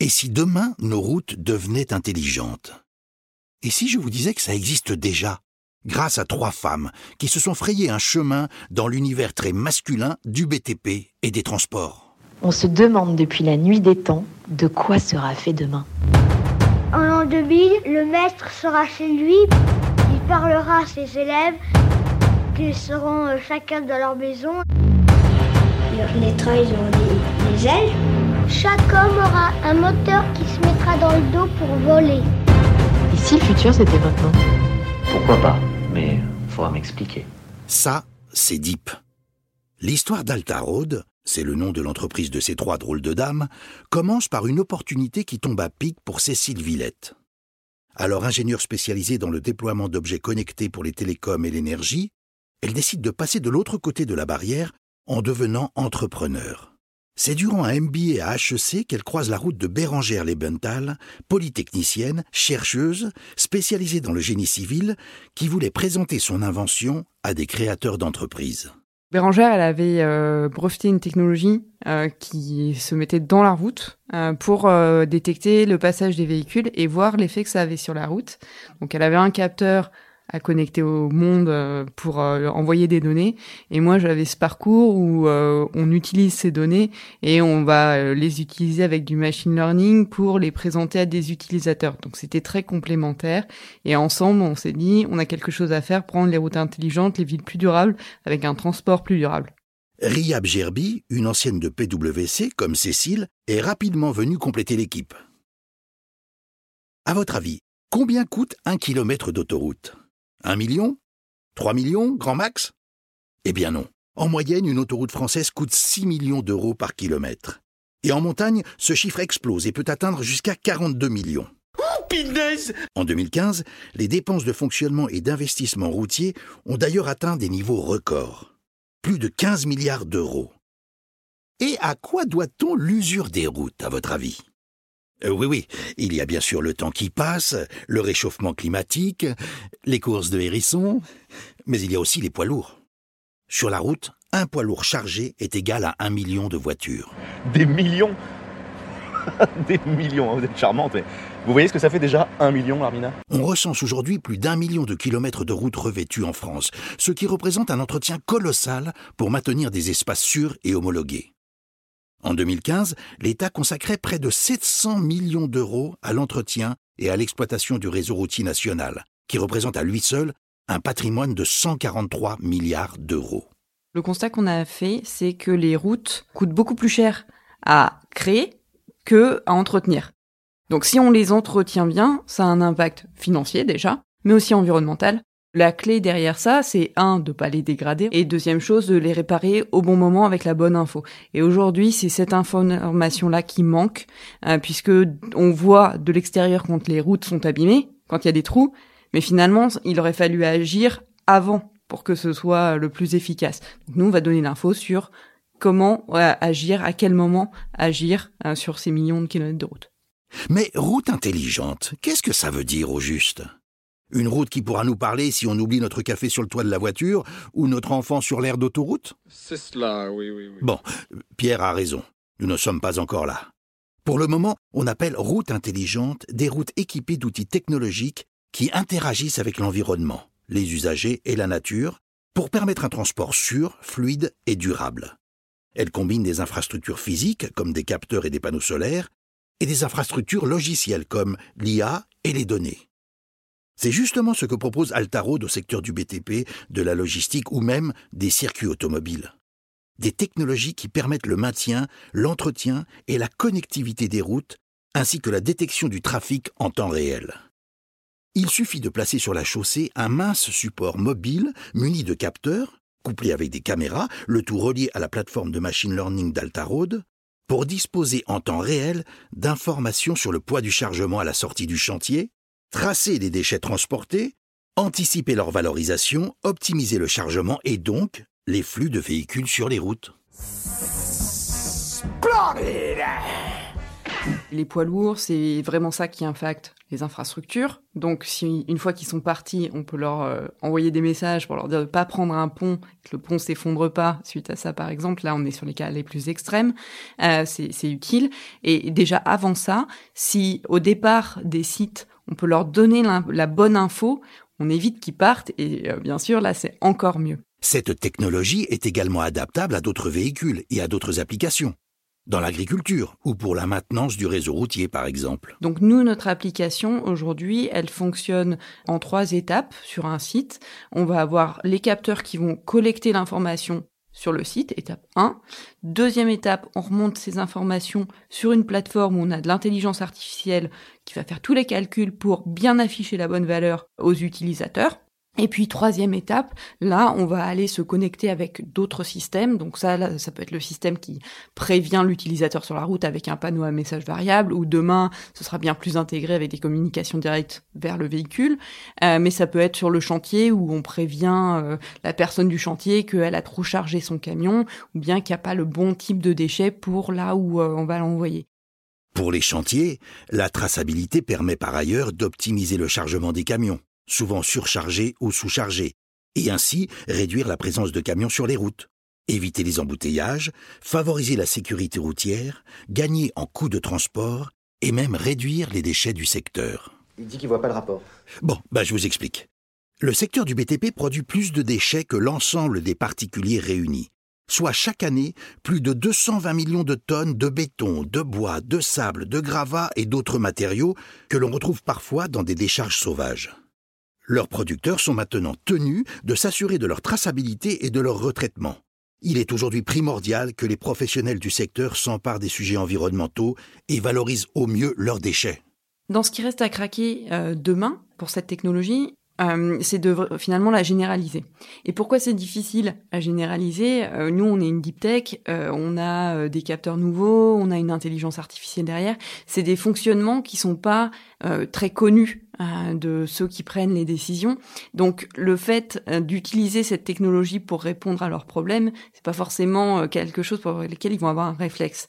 Et si demain nos routes devenaient intelligentes? Et si je vous disais que ça existe déjà, grâce à trois femmes qui se sont frayées un chemin dans l'univers très masculin du BTP et des transports? On se demande depuis la nuit des temps de quoi sera fait demain. En l'an 2000, le maître sera chez lui, il parlera à ses élèves, qui seront euh, chacun dans leur maison. Les trains, ils ont des, des ailes. Chaque homme aura un moteur qui se mettra dans le dos pour voler. Et si le futur c'était maintenant Pourquoi pas Mais faudra m'expliquer. Ça, c'est Deep. L'histoire d'Alta Road, c'est le nom de l'entreprise de ces trois drôles de dames, commence par une opportunité qui tombe à pic pour Cécile Villette. Alors ingénieure spécialisée dans le déploiement d'objets connectés pour les télécoms et l'énergie, elle décide de passer de l'autre côté de la barrière en devenant entrepreneur. C'est durant un MBA à HEC qu'elle croise la route de Bérangère Lebenthal, polytechnicienne, chercheuse, spécialisée dans le génie civil, qui voulait présenter son invention à des créateurs d'entreprises. Bérangère, elle avait euh, breveté une technologie euh, qui se mettait dans la route euh, pour détecter le passage des véhicules et voir l'effet que ça avait sur la route. Donc elle avait un capteur à connecter au monde euh, pour euh, envoyer des données. Et moi, j'avais ce parcours où euh, on utilise ces données et on va les utiliser avec du machine learning pour les présenter à des utilisateurs. Donc c'était très complémentaire. Et ensemble, on s'est dit, on a quelque chose à faire, prendre les routes intelligentes, les villes plus durables, avec un transport plus durable. Riab Gerbi, une ancienne de PwC comme Cécile, est rapidement venue compléter l'équipe. À votre avis, combien coûte un kilomètre d'autoroute? Un million? Trois millions, grand max? Eh bien non. En moyenne, une autoroute française coûte 6 millions d'euros par kilomètre. Et en montagne, ce chiffre explose et peut atteindre jusqu'à 42 millions. En 2015, les dépenses de fonctionnement et d'investissement routier ont d'ailleurs atteint des niveaux records. Plus de 15 milliards d'euros. Et à quoi doit-on l'usure des routes, à votre avis? Euh, Oui, oui, il y a bien sûr le temps qui passe, le réchauffement climatique, les courses de hérissons, mais il y a aussi les poids lourds. Sur la route, un poids lourd chargé est égal à un million de voitures. Des millions Des millions, hein, vous êtes charmante, mais vous voyez ce que ça fait déjà un million, Armina? On recense aujourd'hui plus d'un million de kilomètres de routes revêtues en France, ce qui représente un entretien colossal pour maintenir des espaces sûrs et homologués. En 2015, l'État consacrait près de 700 millions d'euros à l'entretien et à l'exploitation du réseau routier national, qui représente à lui seul un patrimoine de 143 milliards d'euros. Le constat qu'on a fait, c'est que les routes coûtent beaucoup plus cher à créer que à entretenir. Donc si on les entretient bien, ça a un impact financier déjà, mais aussi environnemental. La clé derrière ça, c'est un, de pas les dégrader, et deuxième chose, de les réparer au bon moment avec la bonne info. Et aujourd'hui, c'est cette information-là qui manque, euh, puisque on voit de l'extérieur quand les routes sont abîmées, quand il y a des trous, mais finalement, il aurait fallu agir avant pour que ce soit le plus efficace. Donc nous, on va donner l'info sur comment agir, à quel moment agir euh, sur ces millions de kilomètres de route. Mais route intelligente, qu'est-ce que ça veut dire au juste? Une route qui pourra nous parler si on oublie notre café sur le toit de la voiture ou notre enfant sur l'aire d'autoroute? C'est cela, oui, oui, oui. Bon, Pierre a raison, nous ne sommes pas encore là. Pour le moment, on appelle route intelligente des routes équipées d'outils technologiques qui interagissent avec l'environnement, les usagers et la nature pour permettre un transport sûr, fluide et durable. Elle combine des infrastructures physiques comme des capteurs et des panneaux solaires et des infrastructures logicielles comme l'IA et les données. C'est justement ce que propose Altarod au secteur du BTP, de la logistique ou même des circuits automobiles. Des technologies qui permettent le maintien, l'entretien et la connectivité des routes, ainsi que la détection du trafic en temps réel. Il suffit de placer sur la chaussée un mince support mobile muni de capteurs, couplé avec des caméras, le tout relié à la plateforme de machine learning d'Altarod, pour disposer en temps réel d'informations sur le poids du chargement à la sortie du chantier, tracer les déchets transportés, anticiper leur valorisation, optimiser le chargement et donc les flux de véhicules sur les routes. Splendid! Les poids lourds, c'est vraiment ça qui impacte les infrastructures. Donc, si une fois qu'ils sont partis, on peut leur euh, envoyer des messages pour leur dire de pas prendre un pont, que le pont s'effondre pas suite à ça, par exemple. Là, on est sur les cas les plus extrêmes. Euh, c'est utile. Et déjà avant ça, si au départ des sites, on peut leur donner la, bonne info, on évite qu'ils partent. Et euh, bien sûr, là, c'est encore mieux. Cette technologie est également adaptable à d'autres véhicules et à d'autres applications dans l'agriculture ou pour la maintenance du réseau routier par exemple. Donc nous, notre application aujourd'hui, elle fonctionne en trois étapes sur un site. On va avoir les capteurs qui vont collecter l'information sur le site, étape 1. Deuxième étape, on remonte ces informations sur une plateforme où on a de l'intelligence artificielle qui va faire tous les calculs pour bien afficher la bonne valeur aux utilisateurs. Et puis troisième étape, là, on va aller se connecter avec d'autres systèmes. Donc ça, ça peut être le système qui prévient l'utilisateur sur la route avec un panneau à message variable, ou demain, ce sera bien plus intégré avec des communications directes vers le véhicule. Euh, mais ça peut être sur le chantier où on prévient euh, la personne du chantier qu'elle a trop chargé son camion, ou bien qu'il n'y a pas le bon type de déchets pour là où euh, on va l'envoyer. Pour les chantiers, la traçabilité permet par ailleurs d'optimiser le chargement des camions souvent surchargés ou sous-chargés, et ainsi réduire la présence de camions sur les routes, éviter les embouteillages, favoriser la sécurité routière, gagner en coûts de transport et même réduire les déchets du secteur. Il dit qu'il voit pas le rapport. Bon, bah je vous explique. Le secteur du BTP produit plus de déchets que l'ensemble des particuliers réunis, soit chaque année plus de 220 millions de tonnes de béton, de bois, de sable, de gravats et d'autres matériaux que l'on retrouve parfois dans des décharges sauvages. Leurs producteurs sont maintenant tenus de s'assurer de leur traçabilité et de leur retraitement. Il est aujourd'hui primordial que les professionnels du secteur s'emparent des sujets environnementaux et valorisent au mieux leurs déchets. Dans ce qui reste à craquer euh, demain pour cette technologie, euh, c'est de finalement la généraliser. Et pourquoi c'est difficile à généraliser? Euh, Nous, on est une deep tech, on a des capteurs nouveaux, on a une intelligence artificielle derrière. C'est des fonctionnements qui sont pas très connus de ceux qui prennent les décisions. Donc le fait euh, d'utiliser cette technologie pour répondre à leurs problèmes, c'est pas forcément euh, quelque chose pour lequel ils vont avoir un réflexe.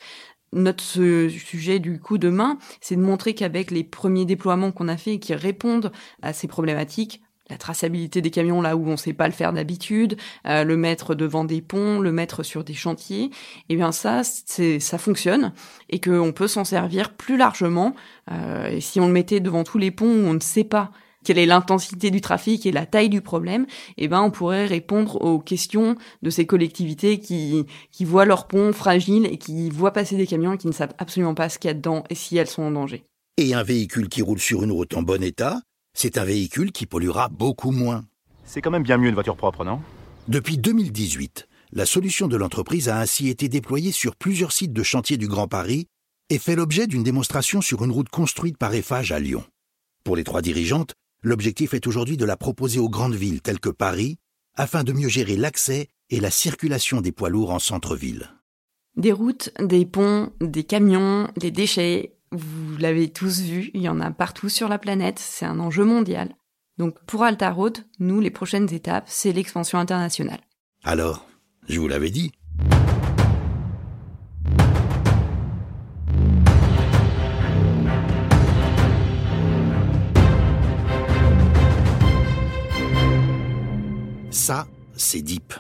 Notre sujet du coup demain, c'est de montrer qu'avec les premiers déploiements qu'on a fait et qui répondent à ces problématiques, la traçabilité des camions là où on sait pas le faire d'habitude, euh, le mettre devant des ponts, le mettre sur des chantiers, eh bien ça, c'est ça fonctionne et qu'on peut s'en servir plus largement. Euh, et si on le mettait devant tous les ponts où on ne sait pas quelle est l'intensité du trafic et la taille du problème, eh ben on pourrait répondre aux questions de ces collectivités qui qui voient leurs ponts fragiles et qui voient passer des camions et qui ne savent absolument pas ce qu'il y a dedans et si elles sont en danger. Et un véhicule qui roule sur une route en bon état, c'est un véhicule qui polluera beaucoup moins. C'est quand même bien mieux une voiture propre, non? Depuis 2018, la solution de l'entreprise a ainsi été déployée sur plusieurs sites de chantier du Grand Paris et fait l'objet d'une démonstration sur une route construite par Eiffage à Lyon. Pour les trois dirigeantes, l'objectif est aujourd'hui de la proposer aux grandes villes telles que Paris, afin de mieux gérer l'accès et la circulation des poids lourds en centre-ville. Des routes, des ponts, des camions, des déchets, vous l'avez tous vu, il y en a partout sur la planète, c'est un enjeu mondial. Donc pour Alta Road, nous, les prochaines étapes, c'est l'expansion internationale. Alors, je vous l'avais dit. Ça, c'est deep.